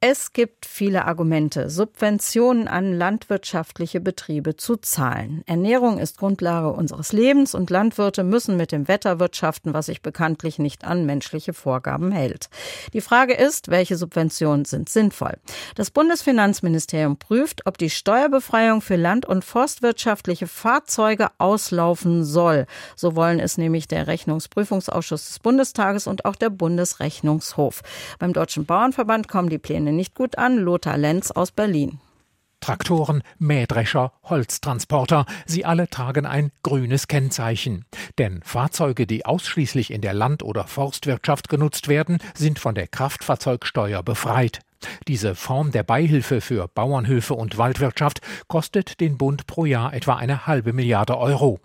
Es gibt viele Argumente, Subventionen an landwirtschaftliche Betriebe zu zahlen. Ernährung ist Grundlage unseres Lebens und Landwirte müssen mit dem Wetter wirtschaften, was sich bekanntlich nicht an menschliche Vorgaben hält. Die Frage ist, welche Subventionen sind sinnvoll? Das Bundesfinanzministerium prüft, ob die Steuerbefreiung für land- und forstwirtschaftliche Fahrzeuge auslaufen soll. So wollen es nämlich der Rechnungsprüfungsausschuss des Bundestages und auch der Bundesrechnungshof. Beim Deutschen Bauernverband kommen die Pläne nicht gut an. Lothar Lenz aus Berlin. Traktoren, Mähdrescher, Holztransporter, sie alle tragen ein grünes Kennzeichen. Denn Fahrzeuge, die ausschließlich in der Land- oder Forstwirtschaft genutzt werden, sind von der Kraftfahrzeugsteuer befreit. Diese Form der Beihilfe für Bauernhöfe und Waldwirtschaft kostet den Bund pro Jahr etwa eine halbe Milliarde Euro.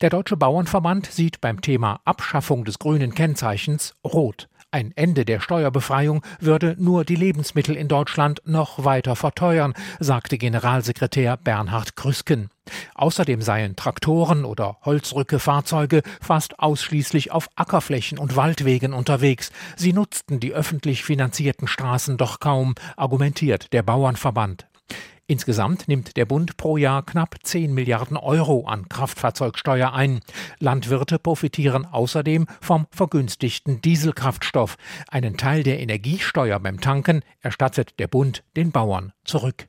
Der Deutsche Bauernverband sieht beim Thema Abschaffung des grünen Kennzeichens rot. Ein Ende der Steuerbefreiung würde nur die Lebensmittel in Deutschland noch weiter verteuern, sagte Generalsekretär Bernhard Krüsken. Außerdem seien Traktoren oder Holzrücke-Fahrzeuge fast ausschließlich auf Ackerflächen und Waldwegen unterwegs. Sie nutzten die öffentlich finanzierten Straßen doch kaum, argumentiert der Bauernverband. Insgesamt nimmt der Bund pro Jahr knapp 10 Milliarden Euro an Kraftfahrzeugsteuer ein. Landwirte profitieren außerdem vom vergünstigten Dieselkraftstoff. Einen Teil der Energiesteuer beim Tanken erstattet der Bund den Bauern zurück.